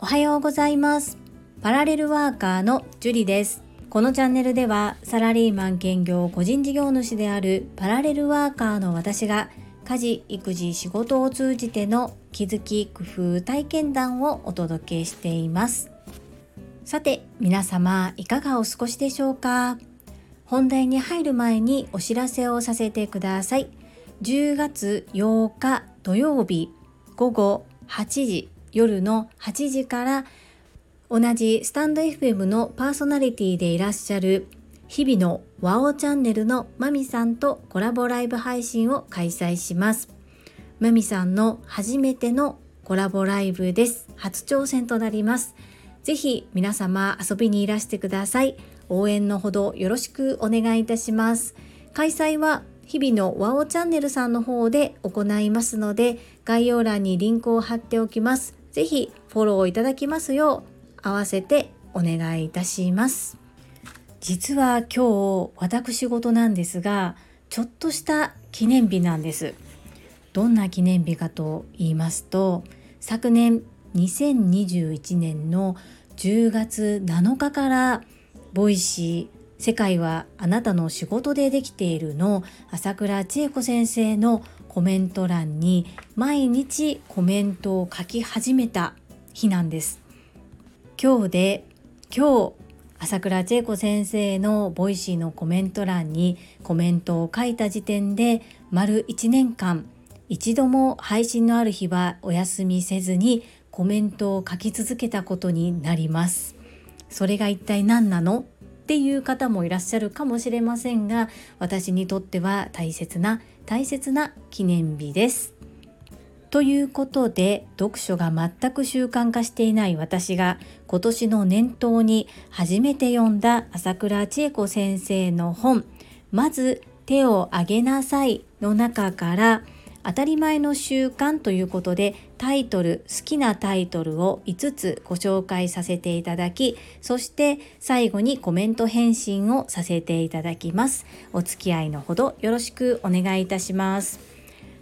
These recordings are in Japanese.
おはようございます。パラレルワーカーのジュリです。このチャンネルではサラリーマン兼業個人事業主であるパラレルワーカーの私が家事育児仕事を通じての気づき工夫体験談をお届けしています。さて皆様いかがお過ごしでしょうか？本題に入る前にお知らせをさせてください。10月8日土曜日午後8時夜の8時から同じスタンド FM のパーソナリティでいらっしゃる日々のワオチャンネルのマミさんとコラボライブ配信を開催します。マミさんの初めてのコラボライブです。初挑戦となります。ぜひ皆様遊びにいらしてください。応援のほどよろしくお願いいたします。開催は日々のワオチャンネルさんの方で行いますので、概要欄にリンクを貼っておきます。ぜひフォローいただきますよう合わせてお願いいたします実は今日私事なんですがちょっとした記念日なんですどんな記念日かと言いますと昨年2021年の10月7日から Voicy 世界はあなたの仕事でできているの。朝倉千恵子先生のコメント欄に毎日コメントを書き始めた日なんです。今日で今日朝倉千恵子先生の Voicy のコメント欄にコメントを書いた時点で丸1年間一度も配信のある日はお休みせずにコメントを書き続けたことになります。それが一体何なの？っていう方もいらっしゃるかもしれませんが私にとっては大切な大切な記念日です。ということで読書が全く習慣化していない私が今年の年頭に初めて読んだ朝倉千恵子先生の本「まず手を挙げなさい」の中から「当たり前の習慣」ということでタイトル好きなタイトルを5つご紹介させていただきそして最後にコメント返信をさせていただきますお付き合いのほどよろしくお願いいたします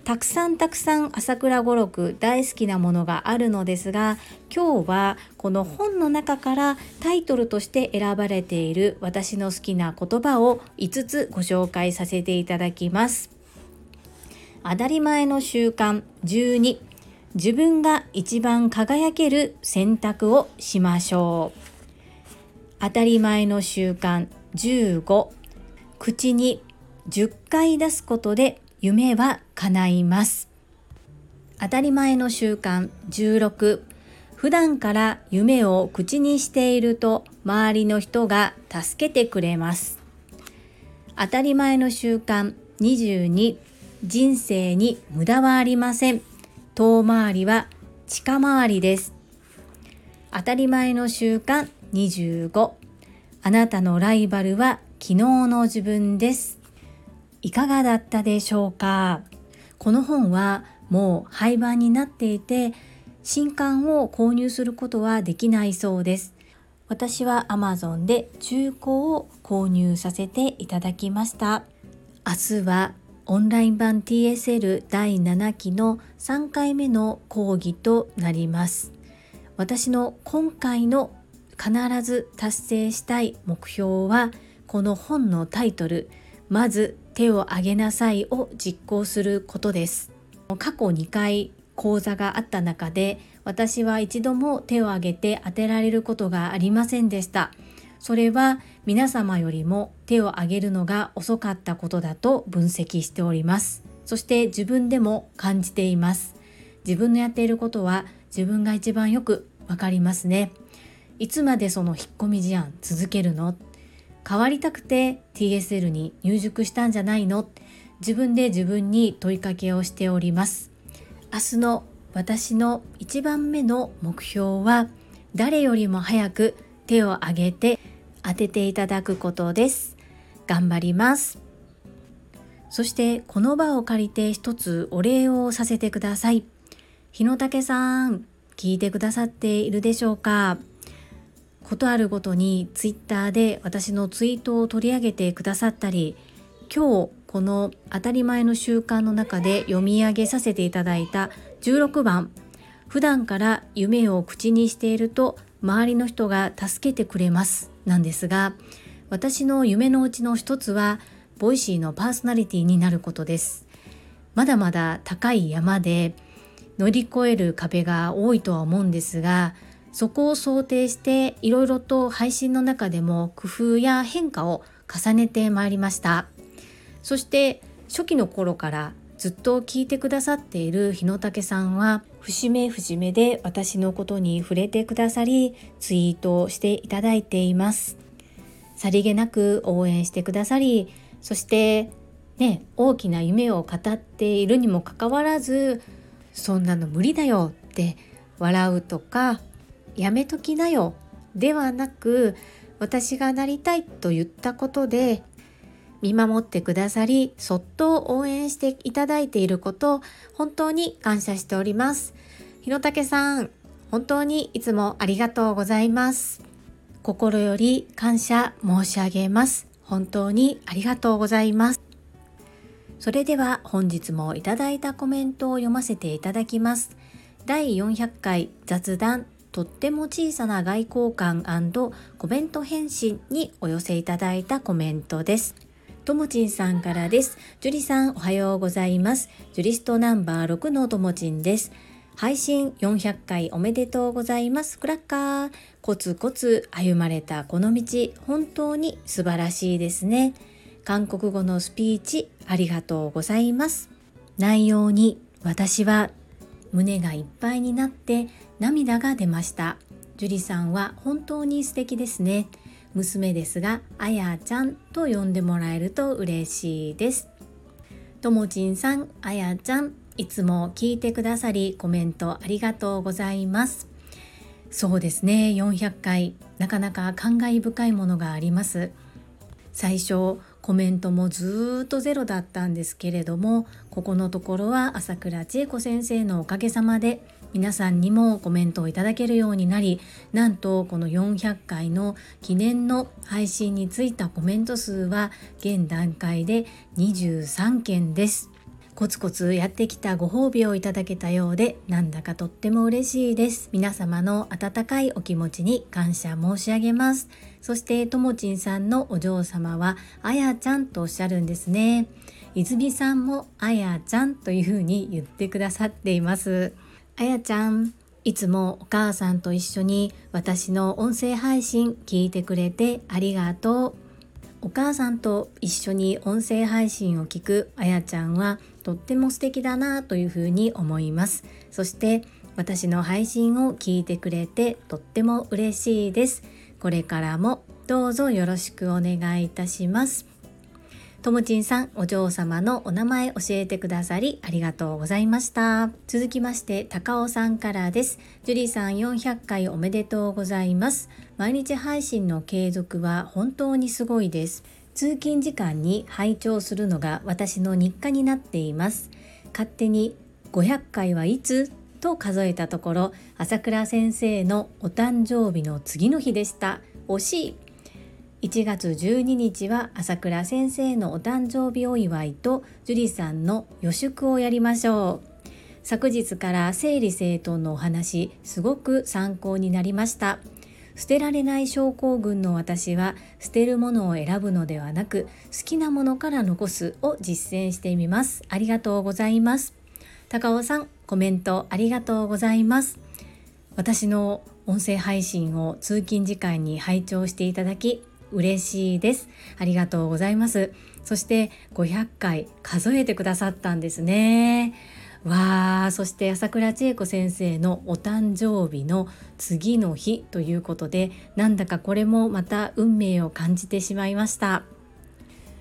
たくさんたくさん朝倉語録大好きなものがあるのですが今日はこの本の中からタイトルとして選ばれている私の好きな言葉を5つご紹介させていただきます。当たり前の習慣。12自分が一番輝ける選択をしましょう。当たり前の習慣。15口に10回出すことで夢は叶います。当たり前の習慣。16普段から夢を口にしていると周りの人が助けてくれます。当たり前の習慣。22人生に無駄はありません。遠回りは近回りです。当たり前の習慣25あなたのライバルは昨日の自分です。いかがだったでしょうか？この本はもう廃盤になっていて新刊を購入することはできないそうです。私は Amazon で中古を購入させていただきました。明日はオンライン版 TSL 第7期の3回目の講義となります。私の今回の必ず達成したい目標はこの本のタイトルまず手を挙げなさいを実行することです。過去2回講座があった中で私は一度も手を挙げて当てられることがありませんでした。それは皆様よりも手を挙げるのが遅かったことだと分析しております。そして自分でも感じています。自分のやっていることは自分が一番よくわかりますね。いつまでその引っ込み思案続けるの？変わりたくて TSL に入塾したんじゃないの？自分で自分に問いかけをしております。明日の私の一番目の目標は誰よりも早く手を挙げて当てていただくことです。頑張ります。そしてこの場を借りて一つお礼をさせてください。日野武さん聞いてくださっているでしょうか？ことあるごとにツイッターで私のツイートを取り上げてくださったり今日この当たり前の習慣の中で読み上げさせていただいた16番。普段から夢を口にしていると周りの人が助けてくれますなんですが私の夢のうちの一つは Voicy のパーソナリティになることです。まだまだ高い山で乗り越える壁が多いとは思うんですがそこを想定していろいろと配信の中でも工夫や変化を重ねてまいりました。そして初期の頃からずっと聞いてくださっている日野武さんは節目節目で私のことに触れてくださりツイートをしていただいています。さりげなく応援してくださりそしてね大きな夢を語っているにもかかわらずそんなの無理だよって笑うとかやめときなよではなく私がなりたいと言ったことで見守ってくださりそっと応援していただいていること本当に感謝しております。ひろたけさん本当にいつもありがとうございます。心より感謝申し上げます。本当にありがとうございます。それでは本日もいただいたコメントを読ませていただきます。第400回雑談とっても小さな外交官コメント返信にお寄せいただいたコメントです。ともちんさんからです。ジュリさんおはようございます。ジュリストナンバー6のともちんです。配信400回おめでとうございます。クラッカー。コツコツ歩まれたこの道、本当に素晴らしいですね。韓国語のスピーチありがとうございます。内容に私は胸がいっぱいになって涙が出ました。ジュリさんは本当に素敵ですね。娘ですがあやちゃんと呼んでもらえると嬉しいです。ともちんさんあやちゃんいつも聞いてくださりコメントありがとうございます。そうですね400回なかなか感慨深いものがあります。最初コメントもずっとゼロだったんですけれどもここのところは朝倉千恵子先生のおかげさまで皆さんにもコメントをいただけるようになりなんとこの400回の記念の配信についたコメント数は現段階で23件です。コツコツやってきたご褒美をいただけたようでなんだかとっても嬉しいです。皆様の温かいお気持ちに感謝申し上げます。そしてともちんさんのお嬢様はあやちゃんとおっしゃるんですね。泉さんもあやちゃんというふうに言ってくださっています。あやちゃんいつもお母さんと一緒に私の音声配信聞いてくれてありがとう。お母さんと一緒に音声配信を聞くあやちゃんはとっても素敵だなというふうに思います。そして私の配信を聞いてくれてとっても嬉しいです。これからもどうぞよろしくお願いいたします。ともちんさん、お嬢様のお名前教えてくださりありがとうございました。続きまして、高尾さんからです。ジュリーさん400回おめでとうございます。毎日配信の継続は本当にすごいです。通勤時間に拝聴するのが私の日課になっています。勝手に500回はいつ？と数えたところ朝倉先生のお誕生日の次の日でした惜しい1月12日は朝倉先生のお誕生日お祝いと樹里さんの予祝をやりましょう。昨日から整理整頓のお話すごく参考になりました。捨てられない症候群の私は捨てるものを選ぶのではなく好きなものから残すを実践してみます。ありがとうございます。高尾さんコメントありがとうございます。私の音声配信を通勤時間に拝聴していただき嬉しいです。ありがとうございます。そして500回数えてくださったんですね。わあそして朝倉千恵子先生のお誕生日の次の日ということでなんだかこれもまた運命を感じてしまいました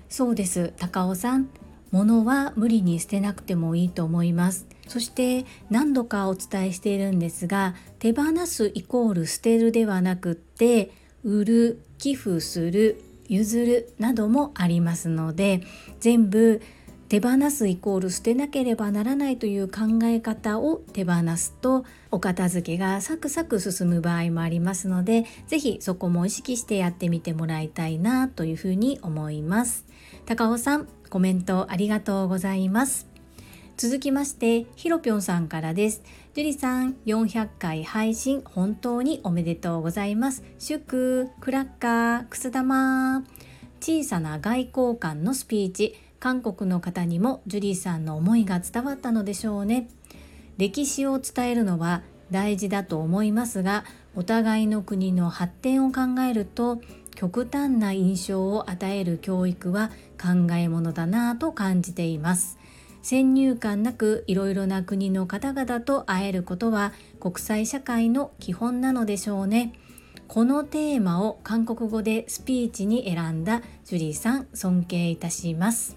そうです高尾さん物は無理に捨てなくてもいいと思いますそして何度かお伝えしているんですが手放すイコール捨てるではなくって売る寄付する譲るなどもありますので全部手放すイコール捨てなければならないという考え方を手放すとお片付けがサクサク進む場合もありますので是非そこも意識してやってみてもらいたいなというふうに思います。高尾さんコメントありがとうございます。続きましてひろぴょんさんからです。樹里さん400回配信本当におめでとうございます。祝クラッカーくす玉。小さな外交官のスピーチ。韓国の方にもジュリーさんの思いが伝わったのでしょうね。歴史を伝えるのは大事だと思いますがお互いの国の発展を考えると極端な印象を与える教育は考えものだなぁと感じています。先入観なくいろいろな国の方々と会えることは国際社会の基本なのでしょうね。このテーマを韓国語でスピーチに選んだジュリーさん尊敬いたします。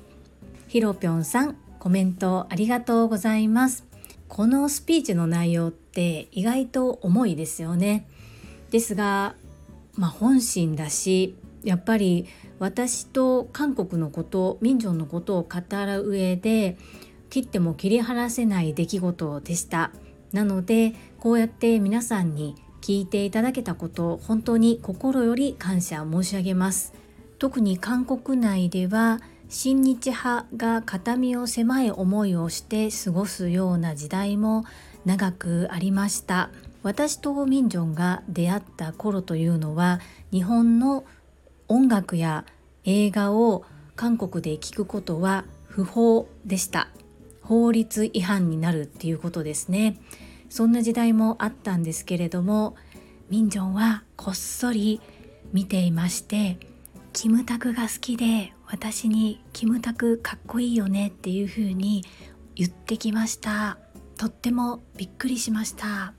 ひろぴょんさんコメントありがとうございます。このスピーチの内容って意外と重いですよね。ですがまあ本心だしやっぱり私と韓国のこと民情のことを語る上で切っても切り離せない出来事でした。なのでこうやって皆さんに聞いていただけたこと本当に心より感謝申し上げます。特に韓国内では親日派が片身を狭い思いをして過ごすような時代も長くありました。私とミンジョンが出会った頃というのは日本の音楽や映画を韓国で聴くことは不法でした。法律違反になるっていうことですね。そんな時代もあったんですけれどもミンジョンはこっそり見ていましてキムタクが好きで私にキムタクかっこいいよねっていう風に言ってきました。とってもびっくりしました。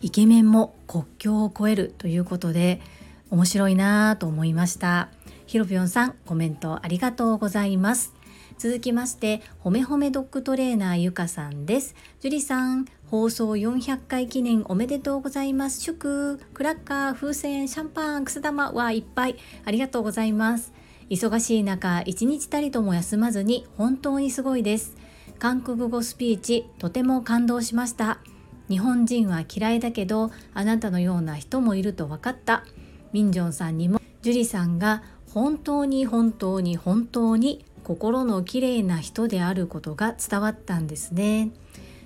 イケメンも国境を越えるということで面白いなぁと思いました。ひろぴょんさんコメントありがとうございます。続きましてほめほめドッグトレーナーゆかさんです。樹里さん放送400回記念おめでとうございます。祝クラッカー風船シャンパンくす玉はいっぱい。ありがとうございます。忙しい中一日たりとも休まずに本当にすごいです。韓国語スピーチとても感動しました。日本人は嫌いだけどあなたのような人もいると分かった。ミンジョンさんにもジュリさんが本当に本当に本当に心の綺麗な人であることが伝わったんですね。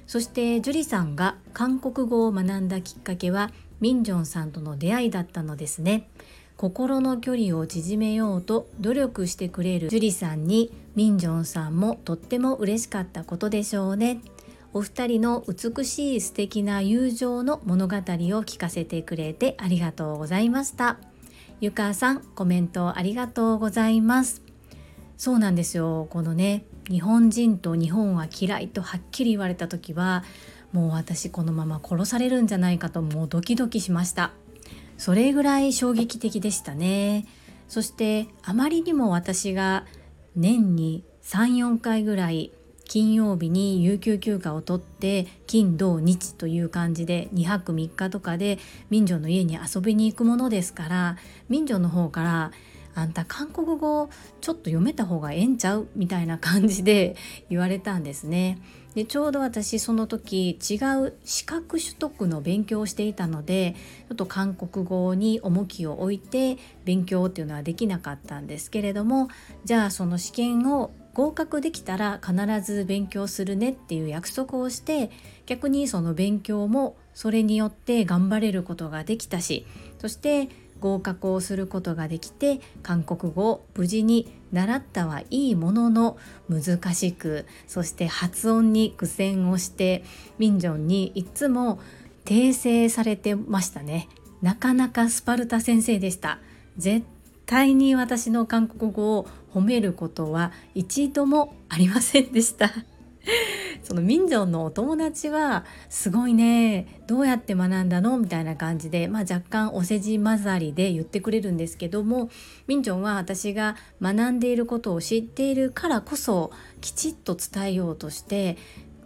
そしてジュリさんが韓国語を学んだきっかけはミンジョンさんとの出会いだったのですね。心の距離を縮めようと努力してくれる樹里さんにミンジョンさんもとっても嬉しかったことでしょうね。お二人の美しい素敵な友情の物語を聞かせてくれてありがとうございました。ゆかさんコメントありがとうございます。そうなんですよ。このね日本人と日本は嫌いとはっきり言われた時はもう私このまま殺されるんじゃないかともうドキドキしました。それぐらい衝撃的でしたね。そしてあまりにも私が年に34回ぐらい金曜日に有給休暇を取って金土日という感じで2泊3日とかで民女の家に遊びに行くものですから民女の方からあんた韓国語ちょっと読めた方がええんちゃう？みたいな感じで言われたんですね。でちょうど私その時違う資格取得の勉強をしていたのでちょっと韓国語に重きを置いて勉強っていうのはできなかったんですけれどもじゃあその試験を合格できたら必ず勉強するねっていう約束をして逆にその勉強もそれによって頑張れることができたしそして合格をすることができて韓国語を無事に習ったはいいものの難しくそして発音に苦戦をしてミンジョンにいつも訂正されてましたね。なかなかスパルタ先生でした。絶対に私の韓国語を褒めることは一度もありませんでした。その民情のお友達はすごいねどうやって学んだのみたいな感じで、まあ、若干お世辞混ざりで言ってくれるんですけども民情は私が学んでいることを知っているからこそきちっと伝えようとして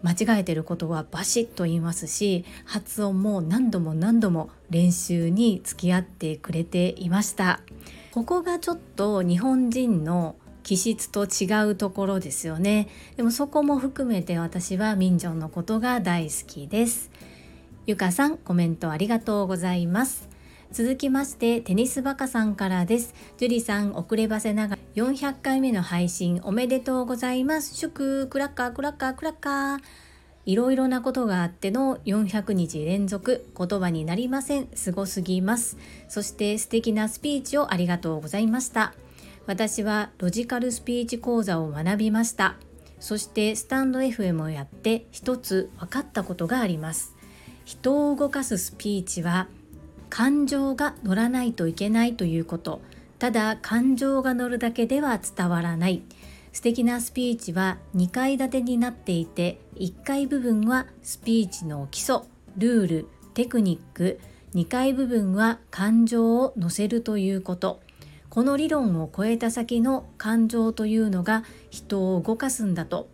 間違えてることはバシッと言いますし発音も何度も何度も練習に付き合ってくれていました。ここがちょっと日本人の気質と違うところですよね。でもそこも含めて私はミンジョンのことが大好きです。ゆかさんコメントありがとうございます。続きましてテニスバカさんからです。ジュリさん遅ればせながら400回目の配信おめでとうございます。祝クラッカークラッカークラッカー。いろいろなことがあっての400日連続言葉になりません。すごすぎます。そして素敵なスピーチをありがとうございました。私はロジカルスピーチ講座を学びました。そしてスタンド FM をやって一つ分かったことがあります。人を動かすスピーチは感情が乗らないといけないということ。ただ感情が乗るだけでは伝わらない。素敵なスピーチは2階建てになっていて1階部分はスピーチの基礎ルールテクニック2階部分は感情を乗せるということ。この理論を超えた先の感情というのが人を動かすんだと。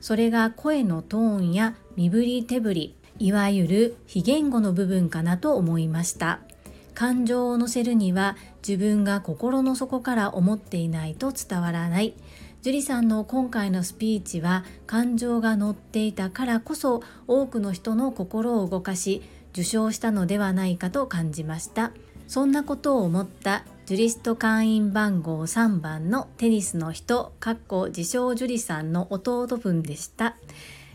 それが声のトーンや身振り手振りいわゆる非言語の部分かなと思いました。感情を乗せるには自分が心の底から思っていないと伝わらない。樹里さんの今回のスピーチは感情が乗っていたからこそ多くの人の心を動かし受賞したのではないかと感じました。そんなことを思ったジュリスト会員番号3番のテニスの人かっこ自称樹里さんの弟分でした。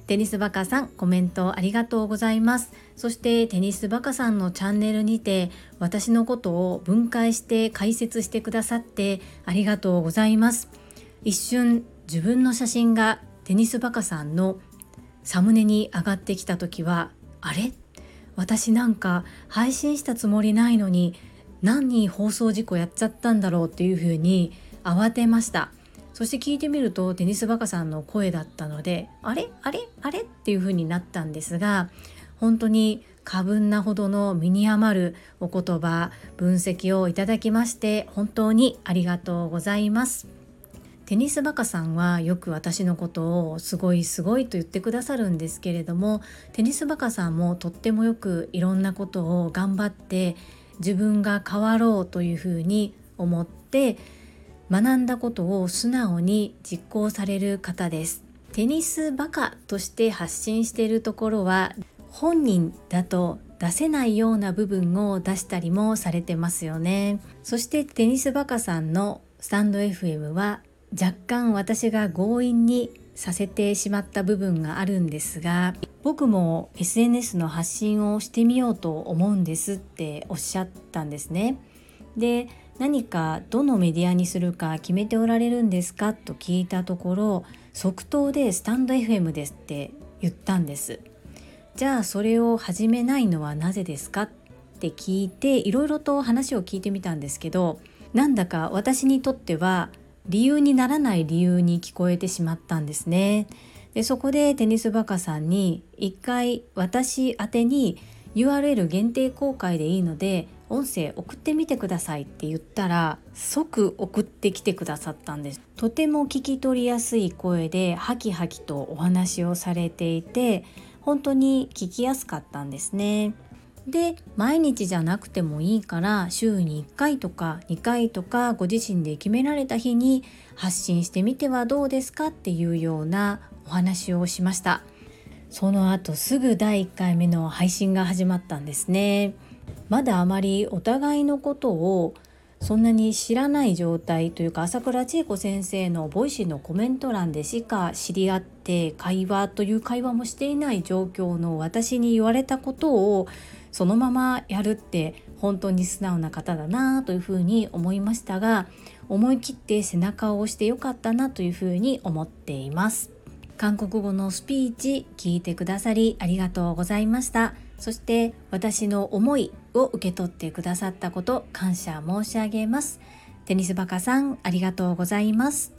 テニスバカさんコメントありがとうございます。そしてテニスバカさんのチャンネルにて私のことを分解して解説してくださってありがとうございます。一瞬自分の写真がテニスバカさんのサムネに上がってきた時はあれ？私なんか配信したつもりないのに何に放送事故やっちゃったんだろうっていうふうに慌てました。そして聞いてみるとテニスバカさんの声だったのであれ？あれ？あれ？っていうふうになったんですが本当に過分なほどの身に余るお言葉分析をいただきまして本当にありがとうございます。テニスバカさんはよく私のことをすごいすごいと言ってくださるんですけれどもテニスバカさんもとってもよくいろんなことを頑張って自分が変わろうというふうに思って学んだことを素直に実行される方です。テニスバカとして発信しているところは本人だと出せないような部分を出したりもされてますよね。そしてテニスバカさんのスタンド FM は若干私が強引にさせてしまった部分があるんですが僕も SNS の発信をしてみようと思うんですっておっしゃったんですね。で何かどのメディアにするか決めておられるんですかと聞いたところ即答でスタンド FM ですって言ったんです。じゃあそれを始めないのはなぜですかって聞いていろいろと話を聞いてみたんですけどなんだか私にとっては理由にならない理由に聞こえてしまったんですね。でそこでテニスバカさんに一回私宛てに URL 限定公開でいいので音声送ってみてくださいって言ったら即送ってきてくださったんですとても聞き取りやすい声でハキハキとお話をされていて本当に聞きやすかったんですねで毎日じゃなくてもいいから週に1回とか2回とかご自身で決められた日に発信してみてはどうですかっていうようなお話をしました。その後すぐ第1回目の配信が始まったんですね。まだあまりお互いのことをそんなに知らない状態というか朝倉千恵子先生のボイシーのコメント欄でしか知り合って会話という会話もしていない状況の私に言われたことをそのままやるって本当に素直な方だなというふうに思いましたが思い切って背中を押してよかったなというふうに思っています。韓国語のスピーチ聞いてくださりありがとうございました。そして私の思いを受け取ってくださったこと感謝申し上げます。テニスバカさんありがとうございます。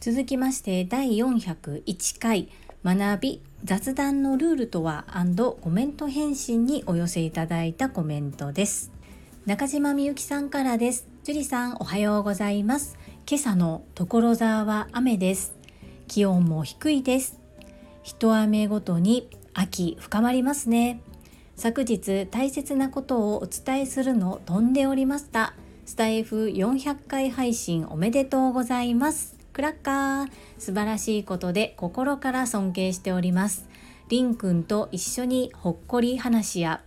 続きまして第401回学び雑談のルールとはコメント返信にお寄せいただいたコメントです。中島みゆきさんからです。樹里さんおはようございます。今朝の所沢は雨です。気温も低いです。一雨ごとに秋深まりますね。昨日大切なことをお伝えするの飛んでおりました。スタイフ400回配信おめでとうございます。クラッカー。素晴らしいことで心から尊敬しております。りんくんと一緒にほっこり話や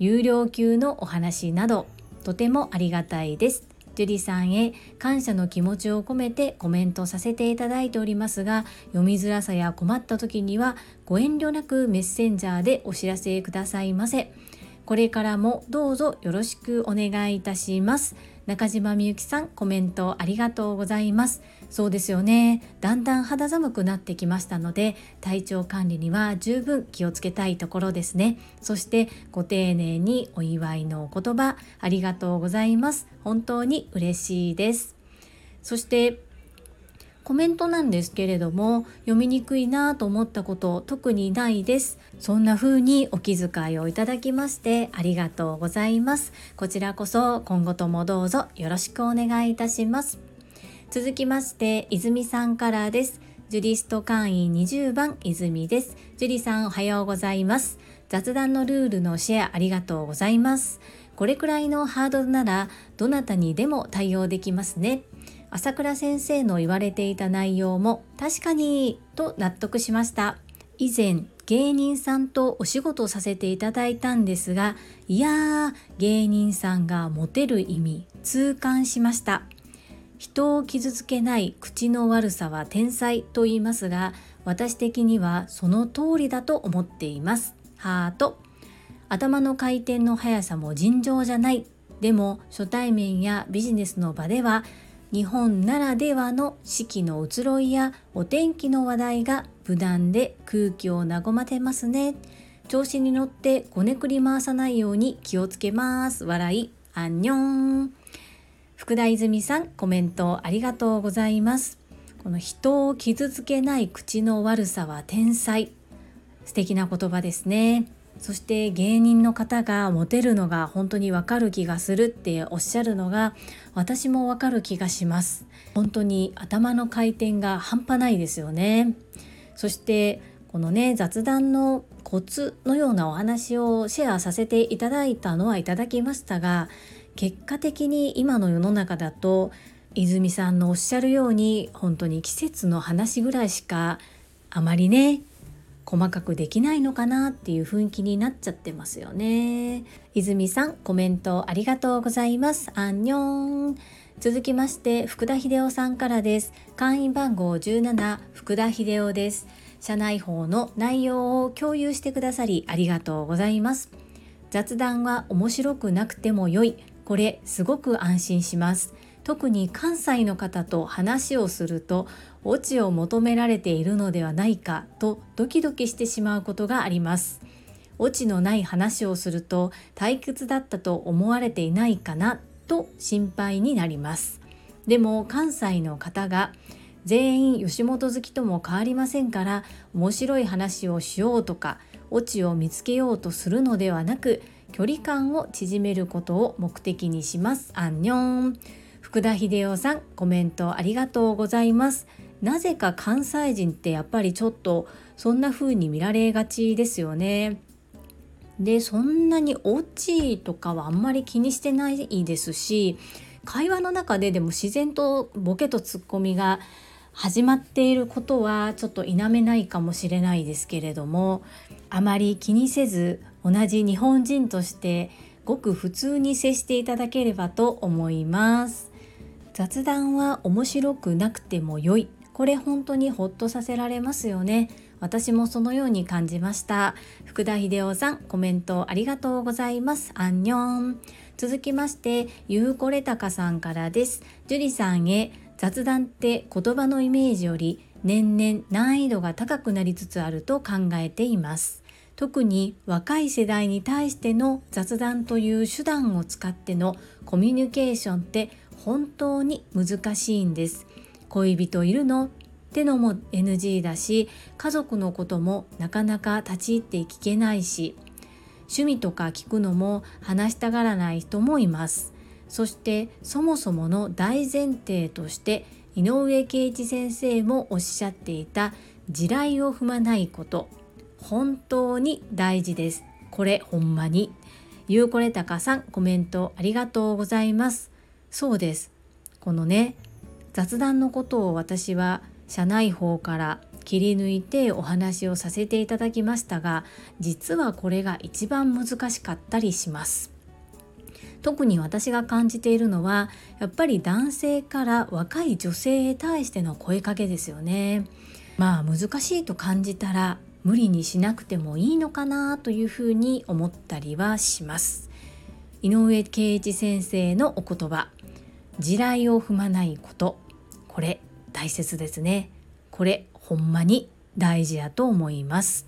有料級のお話などとてもありがたいです。ジュリさんへ感謝の気持ちを込めてコメントさせていただいておりますが読みづらさや困った時にはご遠慮なくメッセンジャーでお知らせくださいませ。これからもどうぞよろしくお願いいたします。中島みゆきさんコメントありがとうございます。そうですよね。だんだん肌寒くなってきましたので体調管理には十分気をつけたいところですね。そしてご丁寧にお祝いのお言葉ありがとうございます。本当に嬉しいです。そしてコメントなんですけれども読みにくいなと思ったこと特にないです。そんな風にお気遣いをいただきましてありがとうございます。こちらこそ今後ともどうぞよろしくお願いいたします。続きまして泉さんからです。ジュリスト会員20番泉です。ジュリさんおはようございます。雑談のルールのシェアありがとうございます。これくらいのハードルならどなたにでも対応できますね。朝倉先生の言われていた内容も確かにと納得しました。以前芸人さんとお仕事させていただいたんですがいやー芸人さんがモテる意味痛感しました。人を傷つけない口の悪さは天才と言いますが私的にはその通りだと思っています。ハート頭の回転の速さも尋常じゃない。でも初対面やビジネスの場では日本ならではの四季の移ろいやお天気の話題が無難で空気を和ませますね。調子に乗ってごねくり回さないように気をつけます。笑い、アンニョン。福田泉さん、コメントありがとうございます。この人を傷つけない口の悪さは天才。素敵な言葉ですね。そして芸人の方がモテるのが本当にわかる気がするっておっしゃるのが私もわかる気がします。本当に頭の回転が半端ないですよね。そしてこのね雑談のコツのようなお話をシェアさせていただいたのはいただきましたが結果的に今の世の中だと泉さんのおっしゃるように本当に季節の話ぐらいしかあまりね細かくできないのかなっていう雰囲気になっちゃってますよね。泉さんコメントありがとうございます。アンニョン。続きまして福田秀夫さんからです。会員番号17福田秀夫です。社内法の内容を共有してくださりありがとうございます。雑談は面白くなくても良い。これすごく安心します。特に関西の方と話をするとオチを求められているのではないかとドキドキしてしまうことがあります。オチのない話をすると退屈だったと思われていないかなと心配になります。でも関西の方が全員吉本好きとも変わりませんから面白い話をしようとかオチを見つけようとするのではなく距離感を縮めることを目的にします。アンニョン。福田秀夫さんコメントありがとうございます。なぜか関西人ってやっぱりちょっとそんな風に見られがちですよね。でそんなにオチとかはあんまり気にしてないですし会話の中ででも自然とボケとツッコミが始まっていることはちょっと否めないかもしれないですけれどもあまり気にせず同じ日本人としてごく普通に接していただければと思います。雑談は面白くなくても良い。これ本当にホッとさせられますよね。私もそのように感じました。福田秀夫さんコメントありがとうございます。アンニョン。続きましてゆうこれたかさんからです。樹里さんへ雑談って言葉のイメージより年々難易度が高くなりつつあると考えています。特に若い世代に対しての雑談という手段を使ってのコミュニケーションって本当に難しいんです。恋人いるの？ってのも NG だし家族のこともなかなか立ち入って聞けないし趣味とか聞くのも話したがらない人もいます。そしてそもそもの大前提として井上圭一先生もおっしゃっていた地雷を踏まないこと本当に大事です。これほんまに。ゆうこれたかさんコメントありがとうございます。そうです。このね雑談のことを私は社内法から切り抜いてお話をさせていただきましたが実はこれが一番難しかったりします。特に私が感じているのはやっぱり男性から若い女性へ対しての声かけですよね。まあ難しいと感じたら無理にしなくてもいいのかなというふうに思ったりはします。井上圭一先生のお言葉地雷を踏まないこと。これ大切ですね。これほんまに大事やと思います。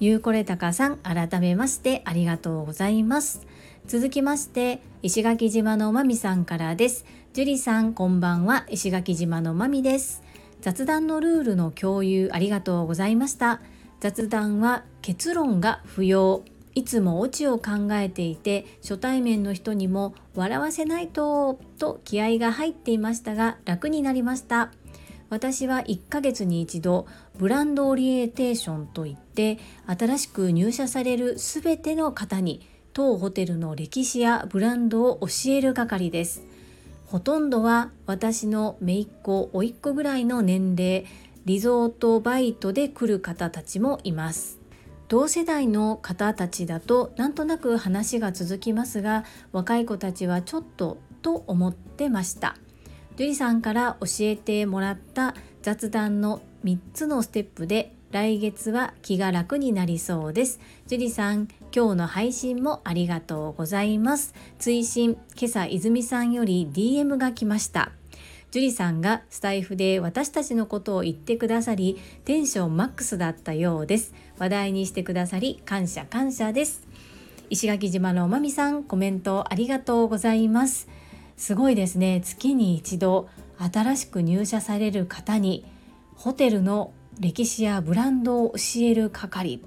ゆうこれたかさん改めましてありがとうございます。続きまして石垣島のまみさんからです。樹里さんこんばんは。石垣島のまみです。雑談のルールの共有ありがとうございました。雑談は結論が不要。いつもオチを考えていて初対面の人にも笑わせないとと気合が入っていましたが楽になりました。私は1ヶ月に一度ブランドオリエンテーションといって新しく入社される全ての方に当ホテルの歴史やブランドを教える係です。ほとんどは私の姪っ子甥っ子ぐらいの年齢リゾートバイトで来る方たちもいます。同世代の方たちだとなんとなく話が続きますが若い子たちはちょっとと思ってました。樹里さんから教えてもらった雑談の3つのステップで来月は気が楽になりそうです。樹里さん今日の配信もありがとうございます。追伸今朝泉さんより DM が来ました。樹里さんがスタイフで私たちのことを言ってくださりテンションマックスだったようです。話題にしてくださり感謝感謝です。石垣島のまみさんコメントありがとうございます。すごいですね。月に一度新しく入社される方にホテルの歴史やブランドを教える係。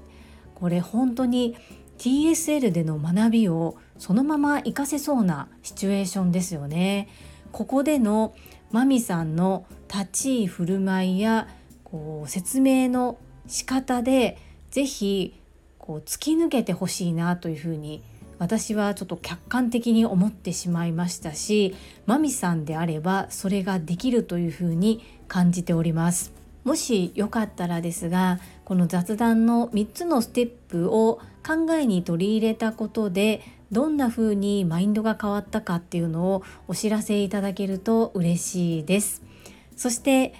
これ本当に TSL での学びをそのまま活かせそうなシチュエーションですよね。ここでのマミさんの立ち居振る舞いやこう説明の仕方で是非こう突き抜けてほしいなというふうに私はちょっと客観的に思ってしまいましたしマミさんであればそれができるというふうに感じております。もしよかったらですがこの雑談の3つのステップを考えに取り入れたことでどんな風にマインドが変わったかっていうのをお知らせいただけると嬉しいですそして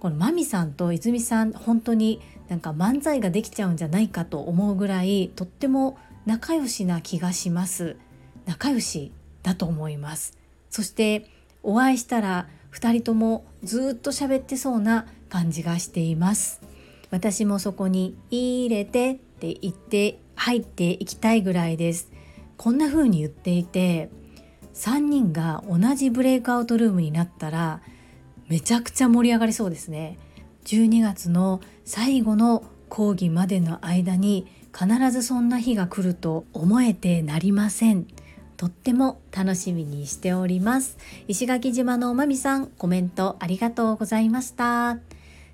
このマミさんと泉さん本当になんか漫才ができちゃうんじゃないかと思うぐらいとっても仲良しな気がします。仲良しだと思います。そしてお会いしたら2人ともずっと喋ってそうな感じがしています。私もそこに入れてって言って入っていきたいぐらいです。こんな風に言っていて3人が同じブレイクアウトルームになったらめちゃくちゃ盛り上がりそうですね。12月の最後の講義までの間に必ずそんな日が来ると思えてなりません。とっても楽しみにしております。石垣島のまみさんコメントありがとうございました。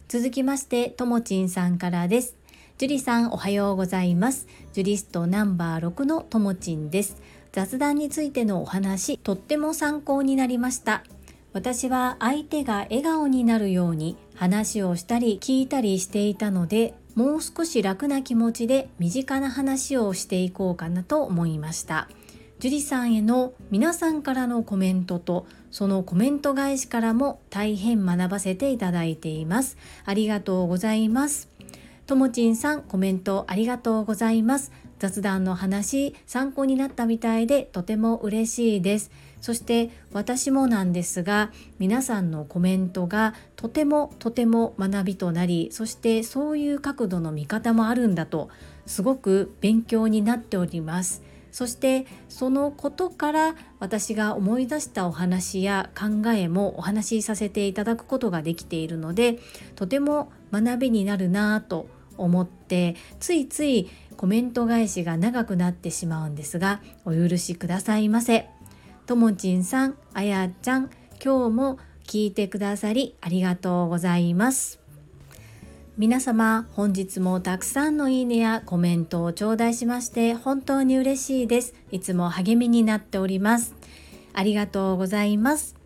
続きましてともちんさんからです。ジュリさんおはようございます。ジュリストナンバー6のともちんです。雑談についてのお話とっても参考になりました。私は相手が笑顔になるように話をしたり聞いたりしていたのでもう少し楽な気持ちで身近な話をしていこうかなと思いました。樹里さんへの皆さんからのコメントとそのコメント返しからも大変学ばせていただいています。ありがとうございます。ともちんさんコメントありがとうございます。雑談の話参考になったみたいでとても嬉しいです。そして私もなんですが皆さんのコメントがとてもとても学びとなりそしてそういう角度の見方もあるんだとすごく勉強になっておりますそしてそのことから私が思い出したお話や考えもお話しさせていただくことができているのでとても学びになるなぁと思ってついついコメント返しが長くなってしまうんですがお許しくださいませ。ともちんさん、あやちゃん、今日も聞いてくださりありがとうございます。皆様本日もたくさんのいいねやコメントを頂戴しまして本当に嬉しいです。いつも励みになっております。ありがとうございます。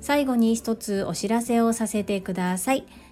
最後に一つお知らせをさせてください。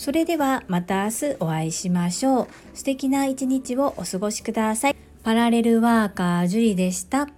それではまた明日お会いしましょう素敵な一日をお過ごしくださいパラレルワーカージュリでした。